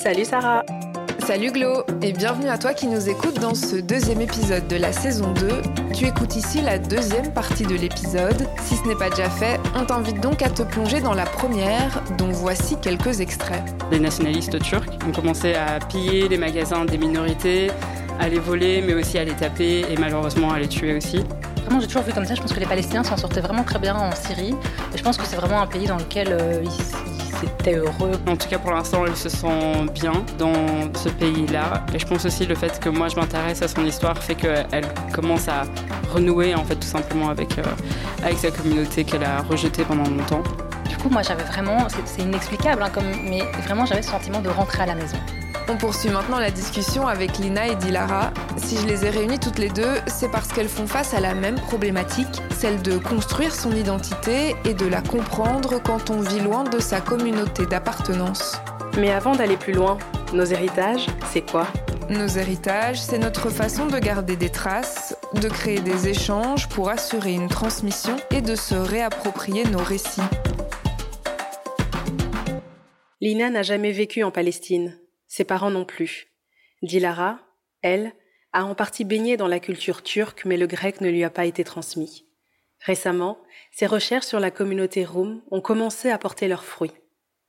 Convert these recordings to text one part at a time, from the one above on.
Salut Sarah Salut Glo et bienvenue à toi qui nous écoutes dans ce deuxième épisode de la saison 2. Tu écoutes ici la deuxième partie de l'épisode. Si ce n'est pas déjà fait, on t'invite donc à te plonger dans la première, dont voici quelques extraits. Les nationalistes turcs ont commencé à piller les magasins des minorités, à les voler, mais aussi à les taper et malheureusement à les tuer aussi. Vraiment, j'ai toujours vu comme ça. Je pense que les Palestiniens s'en sortaient vraiment très bien en Syrie. Et je pense que c'est vraiment un pays dans lequel euh, ils c'était heureux. En tout cas, pour l'instant, elle se sent bien dans ce pays-là. Et je pense aussi le fait que moi, je m'intéresse à son histoire fait qu'elle commence à renouer, en fait, tout simplement avec, euh, avec sa communauté qu'elle a rejetée pendant longtemps. Du coup, moi, j'avais vraiment, c'est inexplicable, hein, comme, mais vraiment, j'avais ce sentiment de rentrer à la maison. On poursuit maintenant la discussion avec Lina et Dilara. Si je les ai réunies toutes les deux, c'est parce qu'elles font face à la même problématique, celle de construire son identité et de la comprendre quand on vit loin de sa communauté d'appartenance. Mais avant d'aller plus loin, nos héritages, c'est quoi? Nos héritages, c'est notre façon de garder des traces, de créer des échanges pour assurer une transmission et de se réapproprier nos récits. Lina n'a jamais vécu en Palestine, ses parents non plus. Dilara, elle, a en partie baigné dans la culture turque, mais le grec ne lui a pas été transmis. Récemment, ses recherches sur la communauté Roum ont commencé à porter leurs fruits.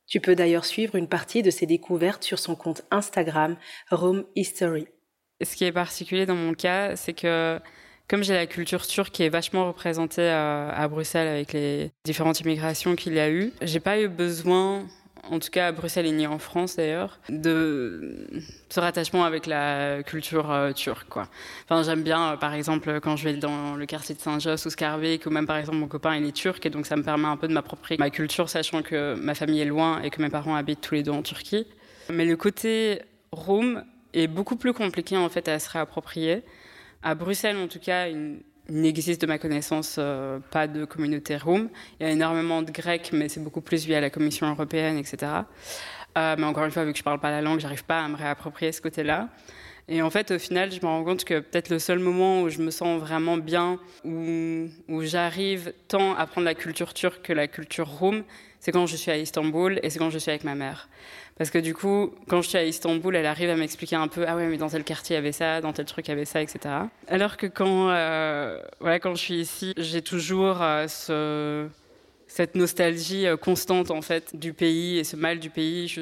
Tu peux d'ailleurs suivre une partie de ses découvertes sur son compte Instagram Room History. Ce qui est particulier dans mon cas, c'est que comme j'ai la culture turque qui est vachement représentée à, à Bruxelles avec les différentes immigrations qu'il y a eu, j'ai pas eu besoin en tout cas à Bruxelles et ni en France d'ailleurs, de ce rattachement avec la culture euh, turque. Quoi. Enfin, j'aime bien, euh, par exemple, quand je vais dans le quartier de Saint-Josse ou Scarbeck, ou même par exemple mon copain il est turc, et donc ça me permet un peu de m'approprier ma culture, sachant que ma famille est loin et que mes parents habitent tous les deux en Turquie. Mais le côté Rome est beaucoup plus compliqué en fait à se réapproprier. À Bruxelles, en tout cas, une, il n'existe de ma connaissance euh, pas de communauté room. Il y a énormément de Grecs, mais c'est beaucoup plus via la Commission européenne, etc. Euh, mais encore une fois, vu que je parle pas la langue, j'arrive pas à me réapproprier ce côté-là. Et en fait, au final, je me rends compte que peut-être le seul moment où je me sens vraiment bien, où, j'arrive tant à prendre la culture turque que la culture room, c'est quand je suis à Istanbul et c'est quand je suis avec ma mère. Parce que du coup, quand je suis à Istanbul, elle arrive à m'expliquer un peu, ah ouais, mais dans tel quartier il y avait ça, dans tel truc il y avait ça, etc. Alors que quand, euh, voilà, quand je suis ici, j'ai toujours euh, ce, cette nostalgie euh, constante en fait du pays et ce mal du pays.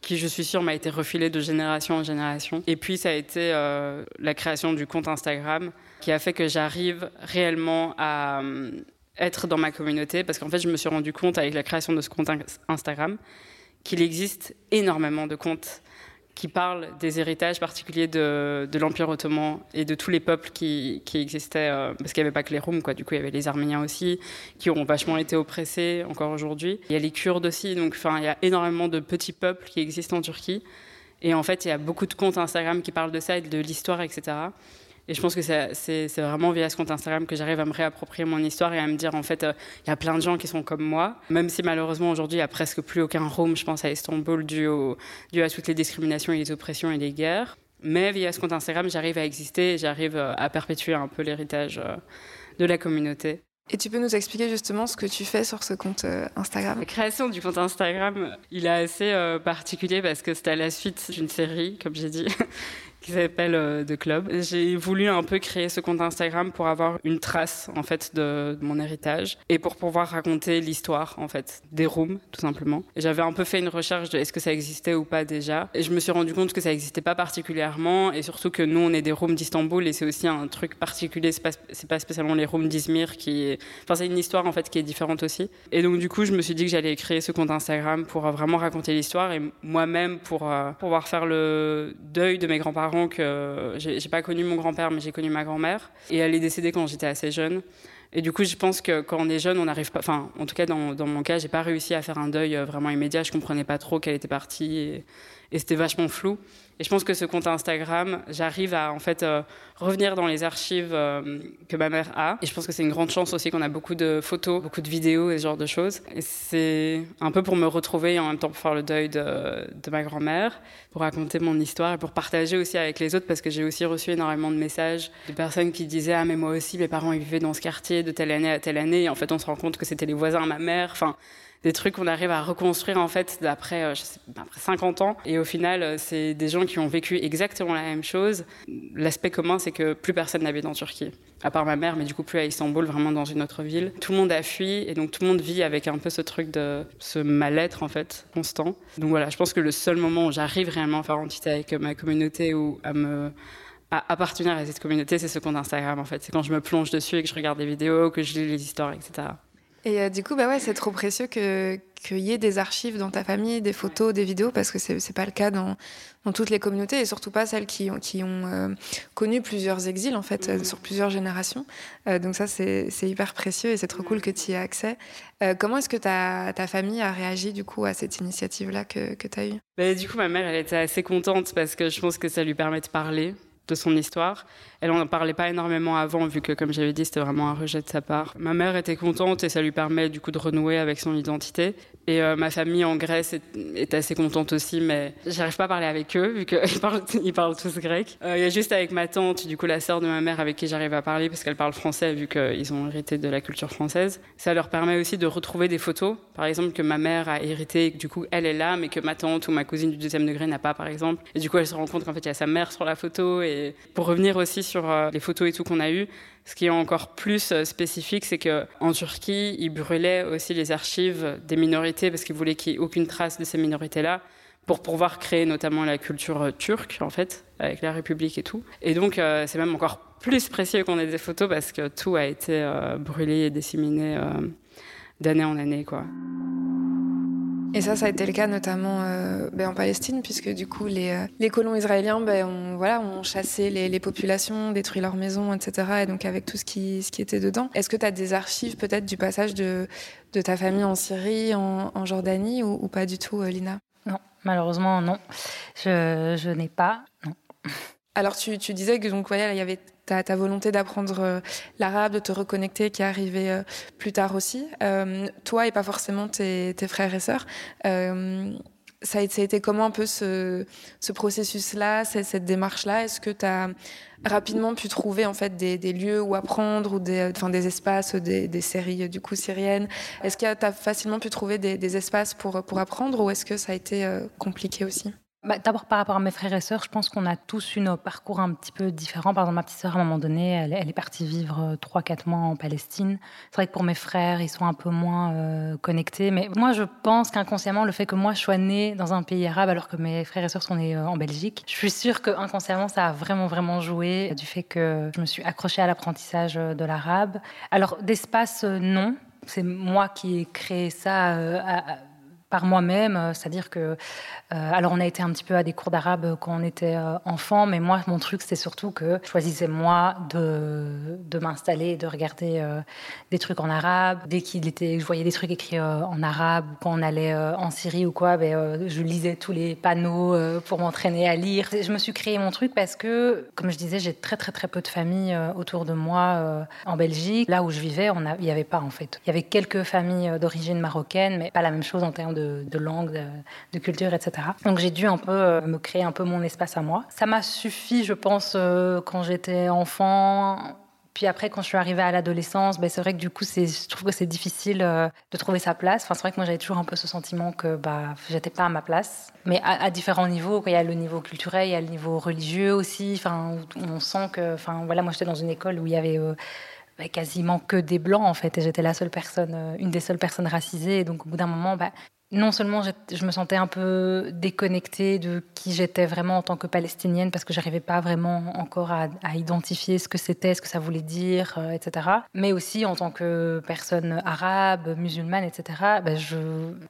Qui je suis sûre m'a été refilé de génération en génération. Et puis ça a été euh, la création du compte Instagram qui a fait que j'arrive réellement à euh, être dans ma communauté parce qu'en fait je me suis rendu compte avec la création de ce compte Instagram qu'il existe énormément de comptes qui parlent des héritages particuliers de, de l'Empire ottoman et de tous les peuples qui, qui existaient, euh, parce qu'il n'y avait pas que les Roums, quoi. Du coup, il y avait les Arméniens aussi, qui ont vachement été oppressés encore aujourd'hui. Il y a les Kurdes aussi, donc il y a énormément de petits peuples qui existent en Turquie. Et en fait, il y a beaucoup de comptes Instagram qui parlent de ça et de l'histoire, etc. Et je pense que c'est vraiment via ce compte Instagram que j'arrive à me réapproprier mon histoire et à me dire, en fait, il euh, y a plein de gens qui sont comme moi, même si malheureusement aujourd'hui, il n'y a presque plus aucun Rome, je pense, à Istanbul, dû, au, dû à toutes les discriminations et les oppressions et les guerres. Mais via ce compte Instagram, j'arrive à exister et j'arrive euh, à perpétuer un peu l'héritage euh, de la communauté. Et tu peux nous expliquer justement ce que tu fais sur ce compte Instagram? La création du compte Instagram, il est assez particulier parce que c'est à la suite d'une série, comme j'ai dit, qui s'appelle euh, The Club. J'ai voulu un peu créer ce compte Instagram pour avoir une trace en fait de, mon héritage et pour pouvoir raconter l'histoire en fait des rooms tout simplement. J'avais un peu fait une recherche de est-ce que ça existait ou pas déjà et je me suis rendu compte que ça existait pas particulièrement et surtout que nous on est des rooms d'Istanbul et c'est aussi un truc particulier. C'est pas, pas spécialement les rooms d'Izmir qui, enfin c'est une histoire en fait qui est différente aussi. Et donc du coup je me suis dit que j'allais créer ce compte Instagram pour euh, vraiment raconter l'histoire et moi-même pour euh, pouvoir faire le deuil de mes grands-parents que j'ai pas connu mon grand-père, mais j'ai connu ma grand-mère. Et elle est décédée quand j'étais assez jeune. Et du coup, je pense que quand on est jeune, on n'arrive pas. Enfin, en tout cas, dans, mon cas, j'ai pas réussi à faire un deuil euh, vraiment immédiat. Je comprenais pas trop qu'elle était partie et, et c'était vachement flou. Et je pense que ce compte Instagram, j'arrive à en fait euh, revenir dans les archives euh, que ma mère a. Et je pense que c'est une grande chance aussi qu'on a beaucoup de photos, beaucoup de vidéos et ce genre de choses. Et c'est un peu pour me retrouver et en même temps pour faire le deuil de, de ma grand-mère, pour raconter mon histoire et pour partager aussi avec les autres parce que j'ai aussi reçu énormément de messages de personnes qui disaient ah mais moi aussi mes parents ils vivaient dans ce quartier de telle année à telle année. Et en fait on se rend compte que c'était les voisins ma mère. Enfin des trucs qu'on arrive à reconstruire en fait d'après euh, après 50 ans. Et au final, euh, c'est des gens qui ont vécu exactement la même chose. L'aspect commun, c'est que plus personne n'habite en Turquie, à part ma mère, mais du coup plus à Istanbul, vraiment dans une autre ville. Tout le monde a fui et donc tout le monde vit avec un peu ce truc de ce mal-être en fait constant. Donc voilà, je pense que le seul moment où j'arrive réellement à faire entité avec ma communauté ou à me à appartenir à cette communauté, c'est ce compte Instagram en fait. C'est quand je me plonge dessus et que je regarde des vidéos, que je lis les histoires, etc. Et euh, du coup, bah ouais, c'est trop précieux que qu'il y ait des archives dans ta famille, des photos, des vidéos, parce que c'est n'est pas le cas dans, dans toutes les communautés et surtout pas celles qui ont, qui ont euh, connu plusieurs exils en fait euh, sur plusieurs générations. donc ça, c'est hyper précieux et c'est trop cool que tu y aies accès. comment est-ce que ta, ta famille a réagi du coup à cette initiative-là que, que tu as eue? Bah, Du coup, ma mère, elle était assez contente parce que je pense que ça lui permet de parler de son histoire. Elle n'en parlait pas énormément avant, vu que, comme j'avais dit, c'était vraiment un rejet de sa part. Ma mère était contente et ça lui permet du coup de renouer avec son identité. Et euh, ma famille en Grèce est, assez contente aussi, mais j'arrive pas à parler avec eux, vu qu'ils parlent, tous grec. Euh, il y a juste avec ma tante, du coup la sœur de ma mère, avec qui j'arrive à parler, parce qu'elle parle français, vu qu'ils ont hérité de la culture française. Ça leur permet aussi de retrouver des photos, par exemple, que ma mère a hérité, et du coup elle est là, mais que ma tante ou ma cousine du deuxième degré n'a pas, par exemple. Et du coup elle se rend compte qu'en fait il y a sa mère sur la photo. Et pour revenir aussi sur euh, les photos et tout qu'on a eues, ce qui est encore plus euh, spécifique, c'est qu'en Turquie, ils brûlaient aussi les archives des minorités parce qu'ils voulaient qu'il n'y ait aucune trace de ces minorités-là pour pouvoir créer notamment la culture euh, turque, en fait, avec la République et tout. Et donc, c'est même encore plus précieux qu'on ait des photos parce que tout a été brûlé et disséminé d'année en année, quoi. Et ça, ça a été le cas notamment euh, ben, en Palestine, puisque du coup, les, euh, les colons israéliens ben, ont, voilà, ont chassé les, les, populations, détruit leurs maisons, etc. Et donc, avec tout ce qui, ce qui était dedans. Est-ce que tu as des archives peut-être du passage de, de ta famille en Syrie, en, en Jordanie, ou, ou, pas du tout, euh, Lina? Non, malheureusement, non. Je, je n'ai pas. Non. Alors, tu, tu disais que donc, voilà, il y avait ta, ta volonté d'apprendre euh, l'arabe, de te reconnecter qui est arrivée euh, plus tard aussi. Euh, toi et pas forcément tes, tes frères et sœurs. Ça a, été comment un peu ce, ce processus-là, cette, démarche-là? Est-ce que tu as rapidement pu trouver en fait des, des, lieux où apprendre ou des, enfin, des espaces, des, des séries du coup syriennes? Est-ce que tu as facilement pu trouver des, des, espaces pour, pour apprendre ou est-ce que ça a été compliqué aussi? Bah, D'abord, par rapport à mes frères et sœurs, je pense qu'on a tous eu un parcours un petit peu différent. Par exemple, ma petite sœur, à un moment donné, elle, est partie vivre 3-4 euh, mois en Palestine. C'est vrai que pour mes frères, ils sont un peu moins euh, connectés. Mais moi, je pense qu'inconsciemment, le fait que moi, je sois née dans un pays arabe alors que mes frères et sœurs sont nés euh, en Belgique, je suis sûre qu'inconsciemment, ça a vraiment, vraiment joué du fait que je me suis accrochée à l'apprentissage de l'arabe. Alors, d'espace, non. C'est moi qui ai créé ça par moi-même, euh, c'est-à-dire que, euh, alors on a été un petit peu à des cours d'arabe quand on était euh, enfant, mais moi mon truc c'était surtout que je choisissais moi de, de m'installer, de regarder des trucs en arabe. Dès qu'il était, je voyais des trucs écrits en arabe, quand on allait en Syrie ou quoi, ben, je lisais tous les panneaux pour m'entraîner à lire. Je me suis créé mon truc parce que, comme je disais, j'ai très très très peu de familles autour de moi en Belgique. Là où je vivais, il n'y avait pas en fait. Il y avait quelques familles d'origine marocaine, mais pas la même chose en termes de, langue, de, culture, etc. Donc j'ai dû un peu euh, me créer un peu mon espace à moi. Ça m'a suffi, je pense, euh, quand j'étais enfant. Puis après, quand je suis arrivée à l'adolescence, ben, c'est vrai que du coup, je trouve que c'est difficile euh, de trouver sa place. Enfin, c'est vrai que moi, j'avais toujours un peu ce sentiment que bah, j'étais pas à ma place. Mais à, différents niveaux, il y a le niveau culturel, il y a le niveau religieux aussi. Enfin, on sent que, enfin, voilà, moi, j'étais dans une école où il y avait bah, quasiment que des blancs en fait et j'étais la seule personne une des seules personnes racisées donc au bout d'un moment bah, non seulement je me sentais un peu déconnectée de qui j'étais vraiment en tant que palestinienne parce que j'arrivais pas vraiment encore à, identifier ce que c'était, ce que ça voulait dire, euh, etc. Mais aussi en tant que personne arabe, musulmane, etc. Ben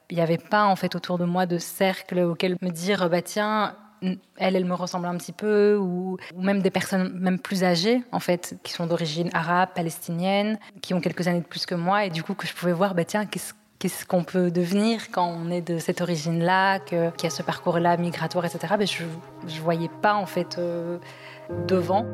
il n'y avait pas en fait autour de moi de cercle auquel me dire bah tiens elle, elle me ressemble un petit peu, ou, ou, même des personnes même plus âgées, en fait, qui sont d'origine arabe, palestinienne, qui ont quelques années de plus que moi, et du coup que je pouvais voir, bah tiens, qu'est-ce qu'est-ce qu'on peut devenir quand on est de cette origine-là, qu'il y a ce parcours-là migratoire, etc. Mais je ne voyais pas en fait euh, devant.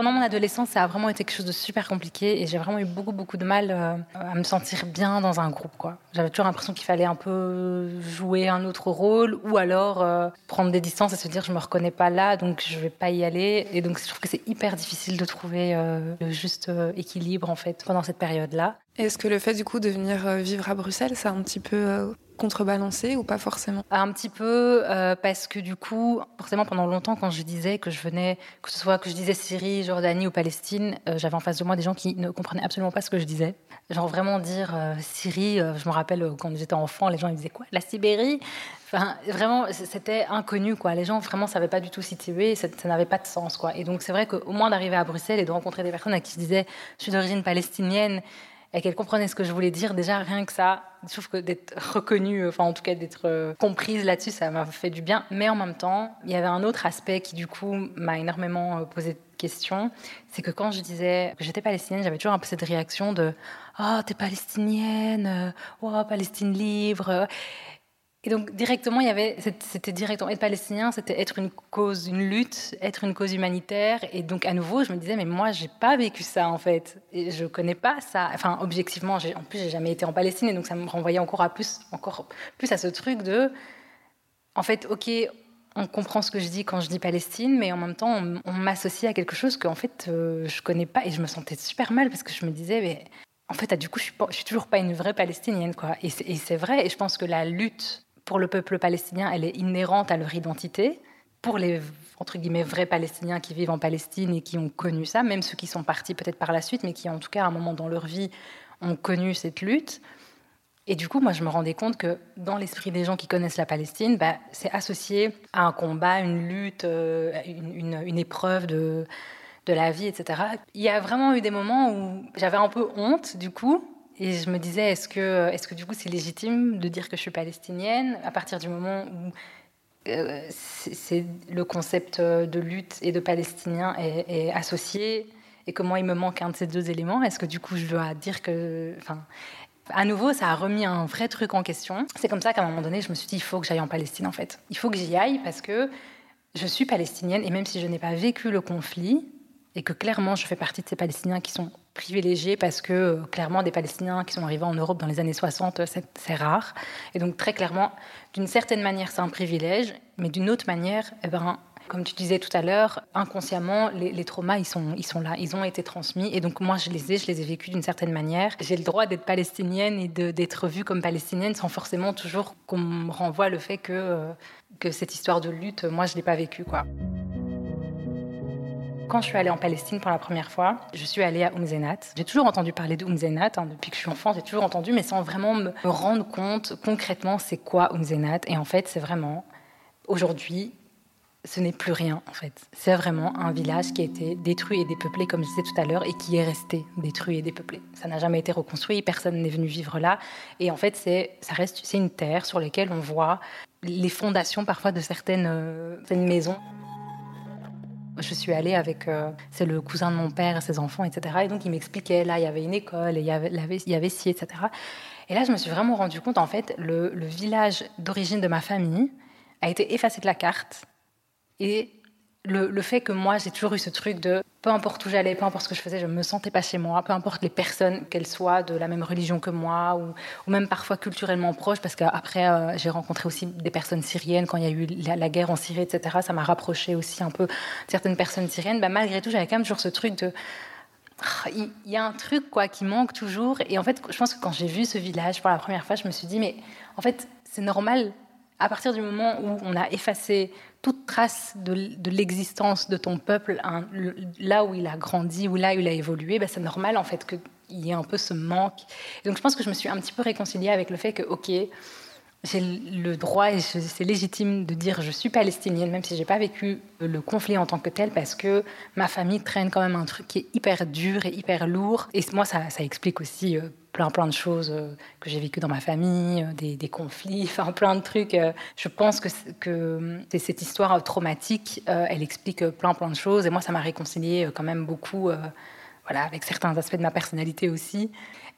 Pendant mon adolescence, ça a vraiment été quelque chose de super compliqué et j'ai vraiment eu beaucoup, beaucoup de mal euh, à me sentir bien dans un groupe. J'avais toujours l'impression qu'il fallait un peu jouer un autre rôle ou alors euh, prendre des distances et se dire je me reconnais pas là, donc je vais pas y aller. Et donc je trouve que c'est hyper difficile de trouver le juste équilibre en fait pendant cette période-là. Est-ce que le fait du coup de venir euh, vivre à Bruxelles, ça a un petit peu euh, contrebalancé ou pas forcément? Un petit peu euh, parce que du coup, forcément pendant longtemps quand je disais que je venais, que ce soit que je disais Syrie, Jordanie ou Palestine, j'avais en face de moi des gens qui ne comprenaient absolument pas ce que je disais. Genre vraiment dire Syrie, je me rappelle quand j'étais enfant, les gens ils disaient quoi? La Sibérie? Enfin, vraiment, c'était inconnu, quoi. Les gens vraiment savaient pas du tout situer, ça, ça n'avait pas de sens, quoi. Et donc, c'est vrai qu'au moins d'arriver à Bruxelles et de rencontrer des personnes à qui je disais, je suis d'origine palestinienne, et qu'elle comprenait ce que je voulais dire, déjà rien que ça, je trouve que d'être reconnue, enfin en tout cas d'être euh, comprise là-dessus, ça m'a fait du bien. Mais en même temps, il y avait un autre aspect qui du coup m'a énormément euh, posé de questions, c'est que quand je disais que j'étais palestinienne, j'avais toujours un peu cette réaction de « Oh, t'es palestinienne, oh, Palestine libre ». Et donc directement, c'était directement être palestinien, c'était être une cause, une lutte, être une cause humanitaire. Et donc à nouveau, je me disais, mais moi, j'ai pas vécu ça en fait, et je connais pas ça. Enfin, objectivement, en plus, j'ai jamais été en Palestine, et donc ça me renvoyait encore à plus, encore plus à ce truc de, en fait, ok, on comprend ce que je dis quand je dis Palestine, mais en même temps, on, m'associe à quelque chose que en fait, euh, je connais pas, et je me sentais super mal parce que je me disais, mais en fait, du coup, je suis, je suis toujours pas une vraie palestinienne, quoi. Et c'est vrai, et je pense que la lutte pour le peuple palestinien, elle est inhérente à leur identité. Pour les entre guillemets vrais Palestiniens qui vivent en Palestine et qui ont connu ça, même ceux qui sont partis peut-être par la suite, mais qui en tout cas à un moment dans leur vie ont connu cette lutte. Et du coup, moi, je me rendais compte que dans l'esprit des gens qui connaissent la Palestine, bah, c'est associé à un combat, une lutte, euh, une, une, épreuve de, de la vie, etc. Il y a vraiment eu des moments où j'avais un peu honte, du coup, et je me disais, est-ce que, est que du coup c'est légitime de dire que je suis palestinienne à partir du moment où euh, c'est le concept de lutte et de palestinien est, associé et comment il me manque un de ces deux éléments? Est-ce que du coup je dois dire que... Enfin, à nouveau, ça a remis un vrai truc en question. C'est comme ça qu'à un moment donné, je me suis dit, il faut que j'aille en Palestine en fait. Il faut que j'y aille parce que je suis palestinienne et même si je n'ai pas vécu le conflit, et que clairement je fais partie de ces Palestiniens qui sont privilégiés parce que euh, clairement des Palestiniens qui sont arrivés en Europe dans les années 60, c'est rare. Et donc très clairement, d'une certaine manière c'est un privilège, mais d'une autre manière, eh ben, comme tu disais tout à l'heure, inconsciemment, les, traumas, ils sont, ils sont là, ils ont été transmis. Et donc moi, je les ai, je les ai vécus d'une certaine manière. J'ai le droit d'être palestinienne et d'être vue comme palestinienne sans forcément toujours qu'on me renvoie le fait que, euh, que cette histoire de lutte, moi, je ne l'ai pas vécue. Quoi. Quand je suis allée en Palestine pour la première fois, je suis allée à Umzenat. J'ai toujours entendu parler de Umzenat, hein, depuis que je suis enfant, j'ai toujours entendu, mais sans vraiment me rendre compte concrètement c'est quoi Umzenat. Et en fait, c'est vraiment, aujourd'hui, ce n'est plus rien en fait. C'est vraiment un village qui a été détruit et dépeuplé, comme je disais tout à l'heure, et qui est resté détruit et dépeuplé. Ça n'a jamais été reconstruit, personne n'est venu vivre là. Et en fait, c'est, ça reste, c'est une terre sur laquelle on voit les fondations parfois de certaines, euh, certaines maisons. Je suis allée avec, euh, c'est le cousin de mon père et ses enfants, etc. Et donc il m'expliquait, là, il y avait une école, il y avait, il y avait ci, etc. Et là, je me suis vraiment rendu compte, en fait, le, le village d'origine de ma famille a été effacé de la carte. Et le, fait que moi, j'ai toujours eu ce truc de peu importe où j'allais, peu importe ce que je faisais, je me sentais pas chez moi, peu importe les personnes, qu'elles soient de la même religion que moi, ou, même parfois culturellement proches, parce qu'après, euh, j'ai rencontré aussi des personnes syriennes quand il y a eu la, guerre en Syrie, etc. Ça m'a rapproché aussi un peu certaines personnes syriennes. Bah, malgré tout, j'avais quand même toujours ce truc de. Ah, il y a un truc quoi qui manque toujours. Et en fait, je pense que quand j'ai vu ce village pour la première fois, je me suis dit, mais en fait, c'est normal à partir du moment où on a effacé toute trace de, l'existence de ton peuple, hein, là où il a grandi, ou là où il a évolué, ben c'est normal en fait qu'il y ait un peu ce manque. Donc je pense que je me suis un petit peu réconciliée avec le fait que, ok, j'ai le droit et c'est légitime de dire je suis palestinienne, même si j'ai pas vécu le conflit en tant que tel, parce que ma famille traîne quand même un truc qui est hyper dur et hyper lourd. Et moi, ça, ça explique aussi euh, plein plein de choses euh, que j'ai vécues dans ma famille, euh, des, conflits, enfin plein de trucs. Je pense que, que cette histoire traumatique, elle explique plein plein de choses. Et moi, ça m'a réconcilié quand même beaucoup, voilà, avec certains aspects de ma personnalité aussi.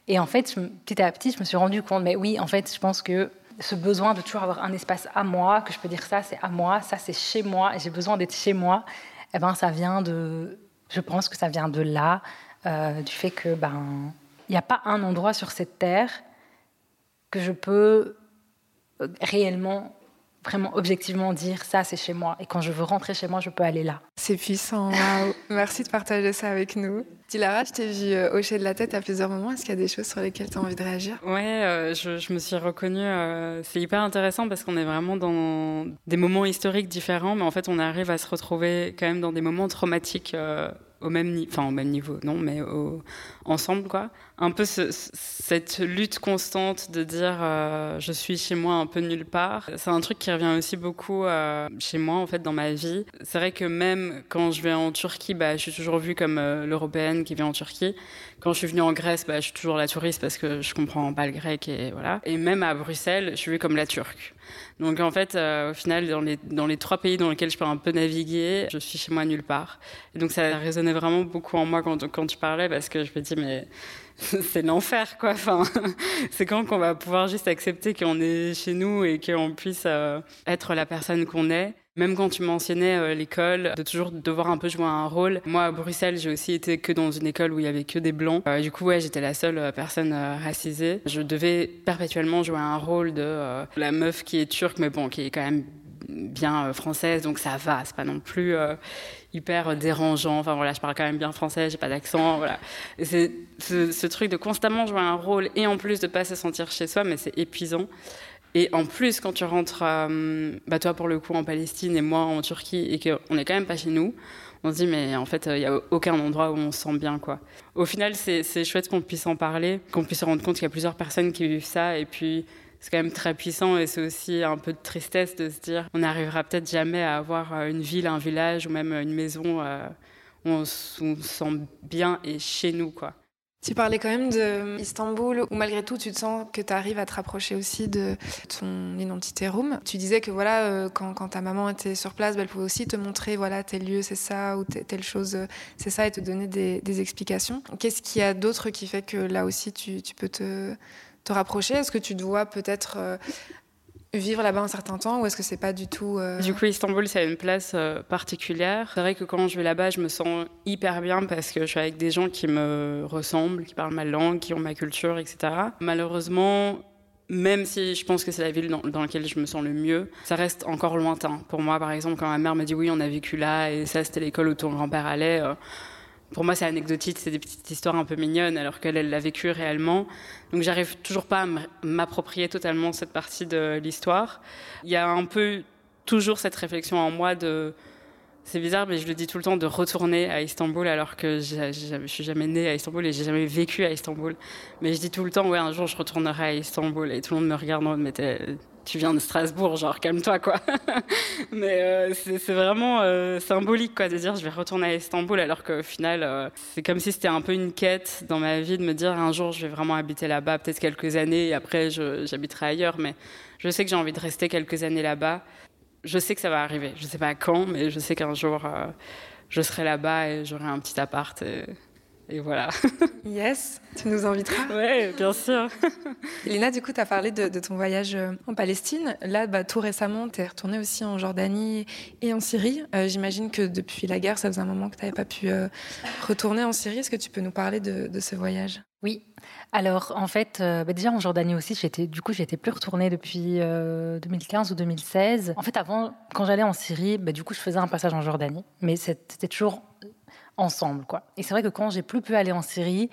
Et en fait, petit à petit, je me suis rendu compte, mais oui, en fait, je pense que ce besoin de toujours avoir un espace à moi, que je peux dire ça, c'est à moi, ça, c'est chez moi, j'ai besoin d'être chez moi, eh ben, ça vient de. Je pense que ça vient de là, euh, du fait que ben n'y a pas un endroit sur cette terre que je peux réellement vraiment objectivement dire ça c'est chez moi et quand je veux rentrer chez moi je peux aller là. C'est puissant. Merci de partager ça avec nous. Dilara, je t'ai vu euh, hocher de la tête à plusieurs moments. Est-ce qu'il y a des choses sur lesquelles tu as envie de réagir? Ouais, euh, je, me suis reconnue. Euh, c'est hyper intéressant parce qu'on est vraiment dans des moments historiques différents, mais en fait, on arrive à se retrouver quand même dans des moments traumatiques au même, niveau, non, mais ensemble, quoi. Un peu cette lutte constante de dire euh, je suis chez moi un peu nulle part. C'est un truc qui revient aussi beaucoup euh, chez moi, en fait, dans ma vie. C'est vrai que même quand je vais en Turquie, bah, je suis toujours vue comme euh, l'européenne qui vient en Turquie. Quand je suis venue en Grèce, bah, je suis toujours la touriste parce que je comprends pas le grec et voilà. Et même à Bruxelles, je suis vue comme la turque. Donc en fait, au final, dans les, dans les trois pays dans lesquels je peux un peu naviguer, je suis chez moi nulle part. Et donc ça résonnait vraiment beaucoup en moi quand, quand tu parlais parce que je me dis, mais c'est l'enfer, quoi. Enfin, c'est quand qu'on va pouvoir juste accepter qu'on est chez nous et qu'on puisse euh, être la personne qu'on est. Même quand tu mentionnais euh, l'école, de toujours devoir un peu jouer un rôle. Moi, à Bruxelles, j'ai aussi été que dans une école où il y avait que des blancs. Euh, du coup, ouais, j'étais la seule personne racisée. Je devais perpétuellement jouer un rôle de la meuf qui est turque, mais bon, qui est quand même bien française, donc ça va. C'est pas non plus hyper dérangeant. Enfin voilà, je parle quand même bien français, j'ai pas d'accent, voilà. c'est ce, truc de constamment jouer un rôle et en plus de pas se sentir chez soi, mais c'est épuisant. Et en plus, quand tu rentres, euh, bah toi pour le coup en Palestine et moi en Turquie, et qu'on n'est quand même pas chez nous, on se dit mais en fait il n'y a aucun endroit où on se sent bien quoi. Au final, c'est chouette qu'on puisse en parler, qu'on puisse se rendre compte qu'il y a plusieurs personnes qui vivent ça, et puis c'est quand même très puissant et c'est aussi un peu de tristesse de se dire on n'arrivera peut-être jamais à avoir euh, une ville, un village ou même une maison euh, où on, se sent bien et chez nous quoi. Tu parlais quand même d'Istanbul, où malgré tout, tu te sens que tu arrives à te rapprocher aussi de ton identité room. Tu disais que voilà, euh, quand, ta maman était sur place, bah, elle pouvait aussi te montrer, voilà, tel lieu, c'est ça, ou telle chose, c'est ça, et te donner des, explications. Qu'est-ce qu'il y a d'autre qui fait que là aussi, tu, tu peux te, te rapprocher? Est-ce que tu dois peut-être euh, vivre là-bas un certain temps ou est-ce que c'est pas du tout euh, Du coup, Istanbul, c'est une place euh, particulière. C'est vrai que quand je vais là-bas, je me sens hyper bien parce que je suis avec des gens qui me ressemblent, qui parlent ma langue, qui ont ma culture, etc. Malheureusement, même si je pense que c'est la ville dans, laquelle je me sens le mieux, ça reste encore lointain. Pour moi, par exemple, quand ma mère me dit oui, on a vécu là et ça, c'était l'école où ton grand-père allait pour moi, c'est anecdotique, c'est des petites histoires un peu mignonnes, alors qu'elle, elle l'a vécu réellement. Donc, j'arrive toujours pas à m'approprier totalement cette partie de l'histoire. Il y a un peu toujours cette réflexion en moi de, c'est bizarre, mais je le dis tout le temps, de retourner à Istanbul, alors que je suis jamais née à Istanbul et j'ai jamais vécu à Istanbul. Mais je dis tout le temps, ouais, un jour je retournerai à Istanbul, et tout le monde me regarde en mode, tu viens de Strasbourg, genre calme-toi quoi. Mais euh, c'est vraiment euh, symbolique quoi de dire je vais retourner à Istanbul alors qu'au final euh, c'est comme si c'était un peu une quête dans ma vie de me dire un jour je vais vraiment habiter là-bas, peut-être quelques années et après j'habiterai ailleurs. Mais je sais que j'ai envie de rester quelques années là-bas. Je sais que ça va arriver. Je sais pas quand, mais je sais qu'un jour je serai là-bas et j'aurai un petit appart. Et et voilà. yes, tu nous inviteras. Oui, bien sûr. Elina, du coup, tu as parlé de, ton voyage euh, en Palestine. Là, bah, tout récemment, tu es retournée aussi en Jordanie et en Syrie. Euh, j'imagine que depuis la guerre, ça faisait un moment que tu n'avais pas pu euh, retourner en Syrie. Est-ce que tu peux nous parler de, ce voyage? Oui. Alors, en fait, bah, déjà en Jordanie aussi, j'étais, du coup, j'étais plus retournée depuis 2015 ou 2016. En fait, avant, quand j'allais en Syrie, bah, du coup, je faisais un passage en Jordanie, mais c'était toujours ensemble, quoi. Et c'est vrai que quand j'ai plus pu aller en Syrie,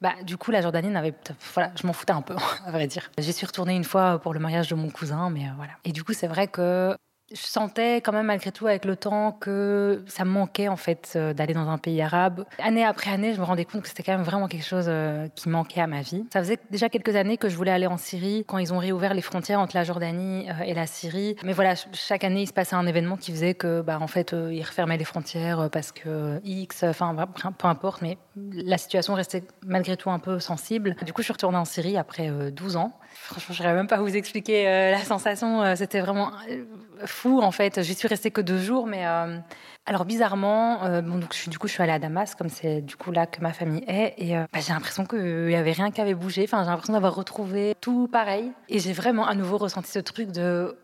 bah, du coup, la Jordanie n'avait. Voilà, je m'en foutais un peu, à vrai dire. J'y suis retournée une fois pour le mariage de mon cousin, mais euh, voilà. Et du coup, c'est vrai que je sentais quand même malgré tout avec le temps que ça me manquait en fait euh, d'aller dans un pays arabe. Année après année, je me rendais compte que c'était quand même vraiment quelque chose euh, qui manquait à ma vie. Ça faisait déjà quelques années que je voulais aller en Syrie quand ils ont réouvert les frontières entre la Jordanie euh, et la Syrie. Mais voilà, chaque année il se passait un événement qui faisait que bah en fait ils refermaient les frontières parce que X, enfin peu importe, mais la situation restait malgré tout un peu sensible. Du coup, je suis retournée en Syrie après 12 ans. Franchement, je ne même pas vous expliquer la sensation. C'était vraiment fou en fait. J'y suis restée que deux jours, mais euh, alors bizarrement, euh, bon, donc, je suis, du coup je suis allée à Damas, comme c'est du coup là que ma famille est, et euh, bah, j'ai l'impression qu'il y avait rien qui avait bougé. Enfin, j'ai l'impression d'avoir retrouvé tout pareil, et j'ai vraiment à nouveau ressenti ce truc de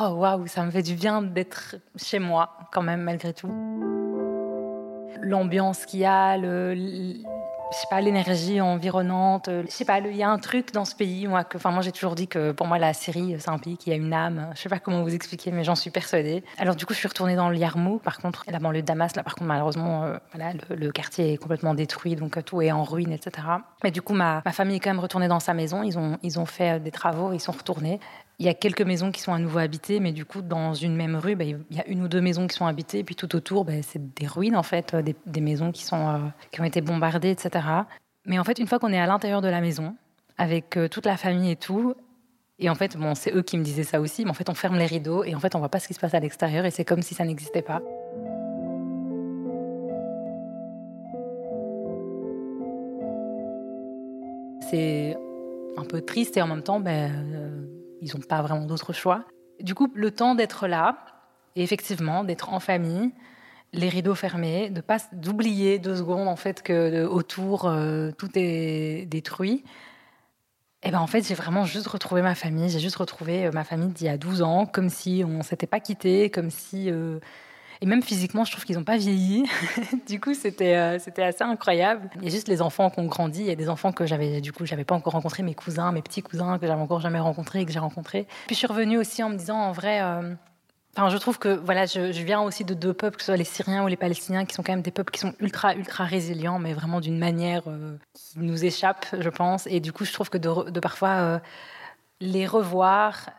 oh waouh, ça me fait du bien d'être chez moi quand même malgré tout. L'ambiance qu'il y a, le je sais pas, l'énergie environnante. Euh, je sais pas, il y a un truc dans ce pays. Moi, que, enfin, moi, j'ai toujours dit que pour moi, la Syrie, c'est un pays qui a une âme. Je sais pas comment vous expliquer, mais j'en suis persuadée. Alors, du coup, je suis retournée dans le Yarmouk. Par contre, la banlieue de Damas, là, par contre, malheureusement, euh, voilà, le, quartier est complètement détruit, donc euh, tout est en ruine, etc. Mais du coup, ma, ma, famille est quand même retournée dans sa maison. Ils ont, ils ont fait des travaux, ils sont retournés. Il y a quelques maisons qui sont à nouveau habitées, mais du coup, dans une même rue, bah, il y a une ou deux maisons qui sont habitées, et puis tout autour, bah, c'est des ruines, en fait, des, des maisons qui, sont, qui ont été bombardées, etc. Mais en fait, une fois qu'on est à l'intérieur de la maison, avec euh, toute la famille et tout, et en fait, bon, c'est eux qui me disaient ça aussi, mais en fait, on ferme les rideaux et en fait, on voit pas ce qui se passe à l'extérieur et c'est comme si ça n'existait pas. C'est un peu triste et en même temps, ben, euh, ils n'ont pas vraiment d'autre choix. Du coup, le temps d'être là, et effectivement, d'être en famille, les rideaux fermés, de pas d'oublier deux secondes en fait que autour euh, tout est détruit. Et eh ben en fait, j'ai vraiment juste retrouvé ma famille. J'ai juste retrouvé euh, ma famille d'il y a 12 ans, comme si on s'était pas quitté, comme si euh, et même physiquement, je trouve qu'ils n'ont pas vieilli. du coup, c'était c'était assez incroyable. Il y a juste les enfants qui ont grandi. Il y a des enfants que j'avais du coup j'avais pas encore rencontré, mes cousins, mes petits cousins que j'avais encore jamais rencontrés et que j'ai rencontrés. Puis je suis revenue aussi en me disant en vrai Enfin, je trouve que voilà, je, viens aussi de deux peuples, que ce soit les Syriens ou les Palestiniens, qui sont quand même des peuples qui sont ultra, ultra résilients, mais vraiment d'une manière euh, qui nous échappe, je pense. Et du coup, je trouve que de, parfois euh, les revoir,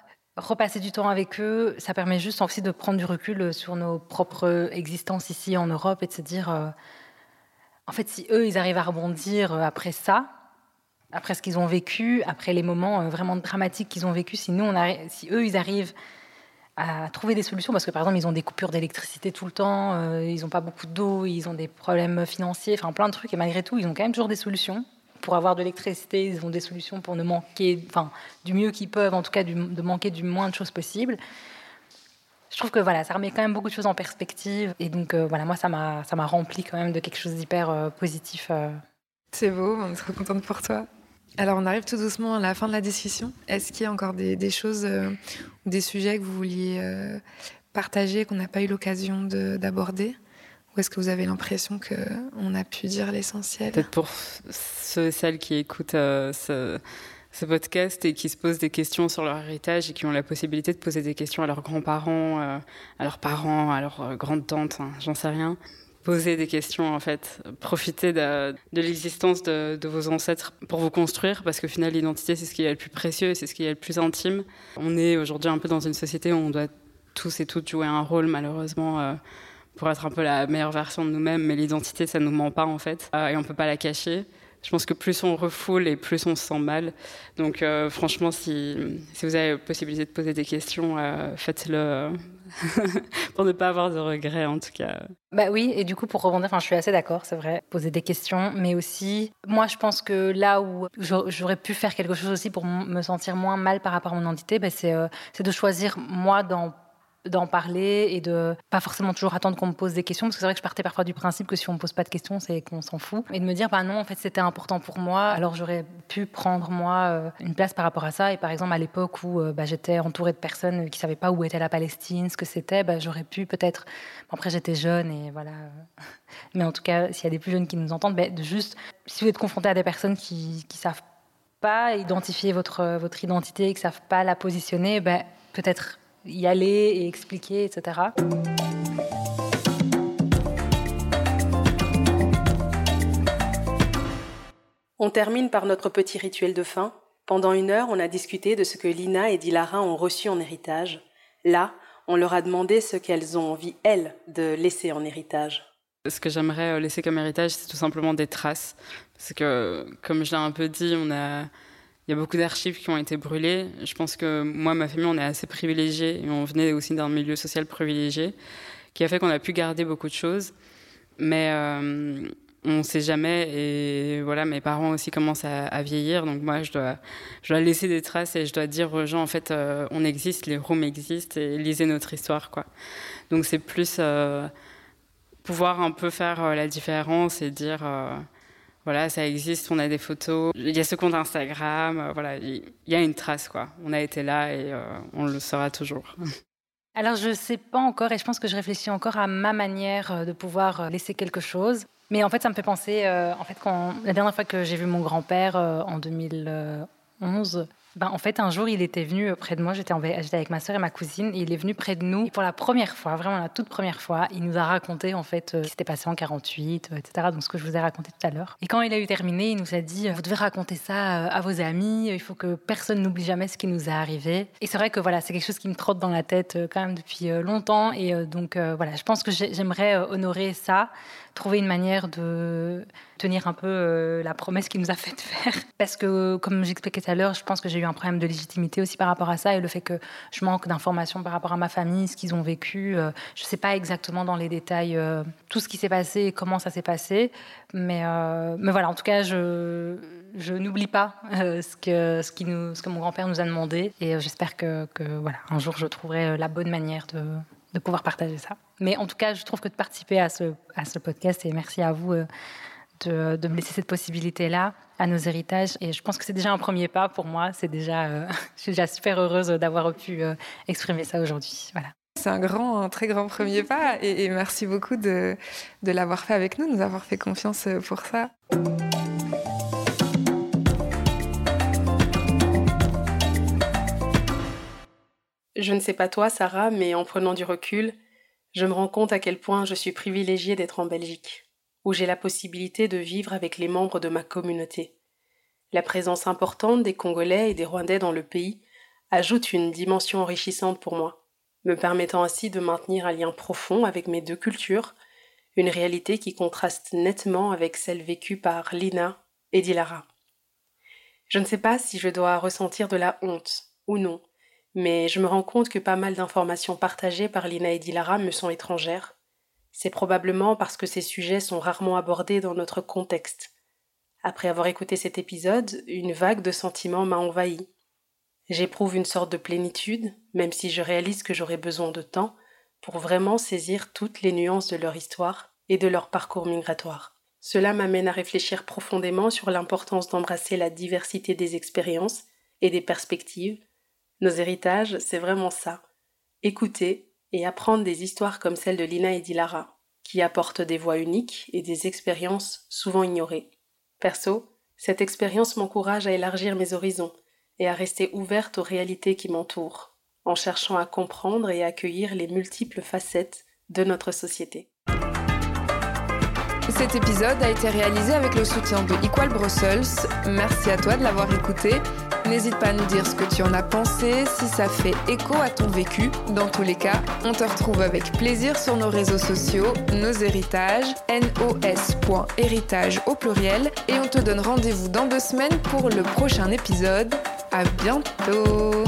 repasser du temps avec eux, ça permet juste aussi de prendre du recul sur nos propres existences ici en Europe et de se dire, euh, en fait, si eux, ils arrivent à rebondir après ça, après ce qu'ils ont vécu, après les moments vraiment dramatiques qu'ils ont vécu, si nous, si eux, ils arrivent à trouver des solutions parce que par exemple ils ont des coupures d'électricité tout le temps, euh, ils n'ont pas beaucoup d'eau, ils ont des problèmes financiers, enfin plein de trucs et malgré tout ils ont quand même toujours des solutions pour avoir de l'électricité, ils ont des solutions pour ne manquer, enfin du mieux qu'ils peuvent en tout cas de manquer du moins de choses possible. Je trouve que voilà, ça remet quand même beaucoup de choses en perspective et donc euh, voilà moi ça m'a rempli quand même de quelque chose d'hyper euh, positif. C'est beau, on est trop contente pour toi. Alors, on arrive tout doucement à la fin de la discussion. Est-ce qu'il y a encore des, choses euh, ou des sujets que vous vouliez euh, partager qu'on n'a pas eu l'occasion d'aborder? Ou est-ce que vous avez l'impression qu'on a pu dire l'essentiel Peut-être pour ceux et celles qui écoutent euh, ce, podcast et qui se posent des questions sur leur héritage et qui ont la possibilité de poser des questions à leurs grands-parents, à leurs parents, à leurs grandes-tantes, hein, j'en sais rien poser des questions en fait, profiter de, l'existence de, vos ancêtres pour vous construire, parce qu'au final l'identité c'est ce qui est le plus précieux et c'est ce qui est le plus intime. On est aujourd'hui un peu dans une société où on doit tous et toutes jouer un rôle malheureusement euh, pour être un peu la meilleure version de nous-mêmes, mais l'identité ça nous ment pas en fait euh, et on peut pas la cacher. Je pense que plus on refoule et plus on se sent mal. Donc euh, franchement, si, si, vous avez la possibilité de poser des questions, faites-le pour ne pas avoir de regrets en tout cas. Bah oui, et du coup pour rebondir, je suis assez d'accord, c'est vrai, poser des questions, mais aussi moi je pense que là où j'aurais pu faire quelque chose aussi pour me sentir moins mal par rapport à mon identité, bah, euh, c'est de choisir moi dans d'en parler et de pas forcément toujours attendre qu'on me pose des questions parce que c'est vrai que je partais parfois du principe que si on me pose pas de questions c'est qu'on s'en fout. Et de me dire bah non en fait c'était important pour moi alors j'aurais pu prendre moi euh, une place par rapport à ça. Et par exemple à l'époque où euh, bah, j'étais entourée de personnes qui savaient pas où était la Palestine ce que c'était bah, j'aurais pu peut-être après j'étais jeune et voilà. Mais en tout cas s'il y a des plus jeunes qui nous entendent bah, de juste si vous êtes confronté à des personnes qui qui savent pas identifier votre votre identité et qui savent pas la positionner bah, peut-être y aller et expliquer, etc. On termine par notre petit rituel de fin. Pendant une heure, on a discuté de ce que Lina et Dilara ont reçu en héritage. Là, on leur a demandé ce qu'elles ont envie, elles, de laisser en héritage. Ce que j'aimerais laisser comme héritage, c'est tout simplement des traces. Parce que, comme je l'ai un peu dit, on a, il y a beaucoup d'archives qui ont été brûlées. Je pense que moi, ma famille, on est assez privilégiés et on venait aussi d'un milieu social privilégié qui a fait qu'on a pu garder beaucoup de choses. Mais euh, on ne sait jamais. Et voilà, mes parents aussi commencent à, vieillir. Donc moi, je dois, laisser des traces et je dois dire aux gens, en fait, euh, on existe, les rooms existent et lisez notre histoire. Donc c'est plus euh, pouvoir un peu faire la différence et dire voilà, ça existe, on a des photos, il y a ce compte Instagram, euh, voilà, il y, a une trace, quoi. On a été là et euh, on le sera toujours. Alors, je ne sais pas encore et je pense que je réfléchis encore à ma manière euh, de pouvoir laisser quelque chose. Mais en fait, ça me fait penser, en fait, quand la dernière fois que j'ai vu mon grand-père en 2011, ben, en fait, un jour, il était venu près de moi. J'étais avec ma soeur et ma cousine. Et il est venu près de nous. Pour la première fois, vraiment la toute première fois, il nous a raconté en fait euh, ce qui s'était passé en 48, euh, etc. Donc ce que je vous ai raconté tout à l'heure. Et quand il a eu terminé, il nous a dit vous devez raconter ça euh, à vos amis. Il faut que personne n'oublie jamais ce qui nous est arrivé. Et c'est vrai que voilà, c'est quelque chose qui me trotte dans la tête quand même depuis longtemps. Et donc voilà, je pense que j'aimerais honorer ça trouver une manière de tenir un peu euh, la promesse qu'il nous a fait faire. Parce que, comme j'expliquais tout à l'heure, je pense que j'ai eu un problème de légitimité aussi par rapport à ça et le fait que je manque d'informations par rapport à ma famille, ce qu'ils ont vécu. Euh, je ne sais pas exactement dans les détails euh, tout ce qui s'est passé et comment ça s'est passé. Mais, mais voilà, en tout cas, je, je n'oublie pas ce, que, ce, qui nous, ce que mon grand-père nous a demandé. Et j'espère que, que, voilà, un jour, je trouverai la bonne manière de, de pouvoir partager ça. Mais en tout cas, je trouve que de participer à ce, podcast, et merci à vous euh, de, me laisser cette possibilité-là à nos héritages. Et je pense que c'est déjà un premier pas pour moi. C'est déjà, euh, je suis déjà super heureuse d'avoir pu euh, exprimer ça aujourd'hui. Voilà. C'est un grand, un très grand premier pas. Et, merci beaucoup de l'avoir fait avec nous, de nous avoir fait confiance pour ça. Je ne sais pas toi, Sarah, mais en prenant du recul, je me rends compte à quel point je suis privilégiée d'être en Belgique, où j'ai la possibilité de vivre avec les membres de ma communauté. La présence importante des Congolais et des Rwandais dans le pays ajoute une dimension enrichissante pour moi, me permettant ainsi de maintenir un lien profond avec mes deux cultures, une réalité qui contraste nettement avec celle vécue par Lina et Dilara. Je ne sais pas si je dois ressentir de la honte ou non mais je me rends compte que pas mal d'informations partagées par Lina et Dilara me sont étrangères. C'est probablement parce que ces sujets sont rarement abordés dans notre contexte. Après avoir écouté cet épisode, une vague de sentiments m'a envahi. J'éprouve une sorte de plénitude, même si je réalise que j'aurai besoin de temps pour vraiment saisir toutes les nuances de leur histoire et de leur parcours migratoire. Cela m'amène à réfléchir profondément sur l'importance d'embrasser la diversité des expériences et des perspectives nos héritages, c'est vraiment ça. Écouter et apprendre des histoires comme celle de Lina et Dilara, qui apportent des voix uniques et des expériences souvent ignorées. Perso, cette expérience m'encourage à élargir mes horizons et à rester ouverte aux réalités qui m'entourent, en cherchant à comprendre et à accueillir les multiples facettes de notre société. Cet épisode a été réalisé avec le soutien de Equal Brussels. Merci à toi de l'avoir écouté. N'hésite pas à nous dire ce que tu en as pensé, si ça fait écho à ton vécu. Dans tous les cas, on te retrouve avec plaisir sur nos réseaux sociaux, nos héritages, nos.héritage au pluriel, et on te donne rendez-vous dans deux semaines pour le prochain épisode. À bientôt!